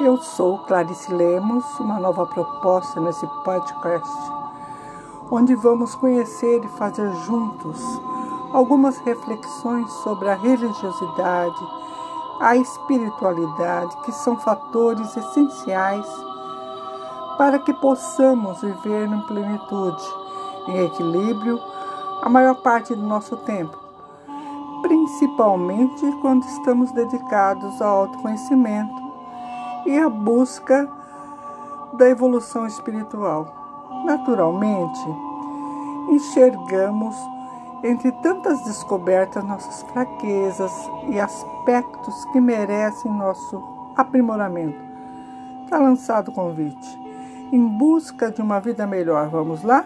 Eu sou Clarice Lemos, uma nova proposta nesse podcast, onde vamos conhecer e fazer juntos algumas reflexões sobre a religiosidade, a espiritualidade, que são fatores essenciais para que possamos viver em plenitude, em equilíbrio, a maior parte do nosso tempo, principalmente quando estamos dedicados ao autoconhecimento e à busca da evolução espiritual. Naturalmente, enxergamos entre tantas descobertas nossas fraquezas e aspectos que merecem nosso aprimoramento. Está lançado o convite em busca de uma vida melhor. Vamos lá?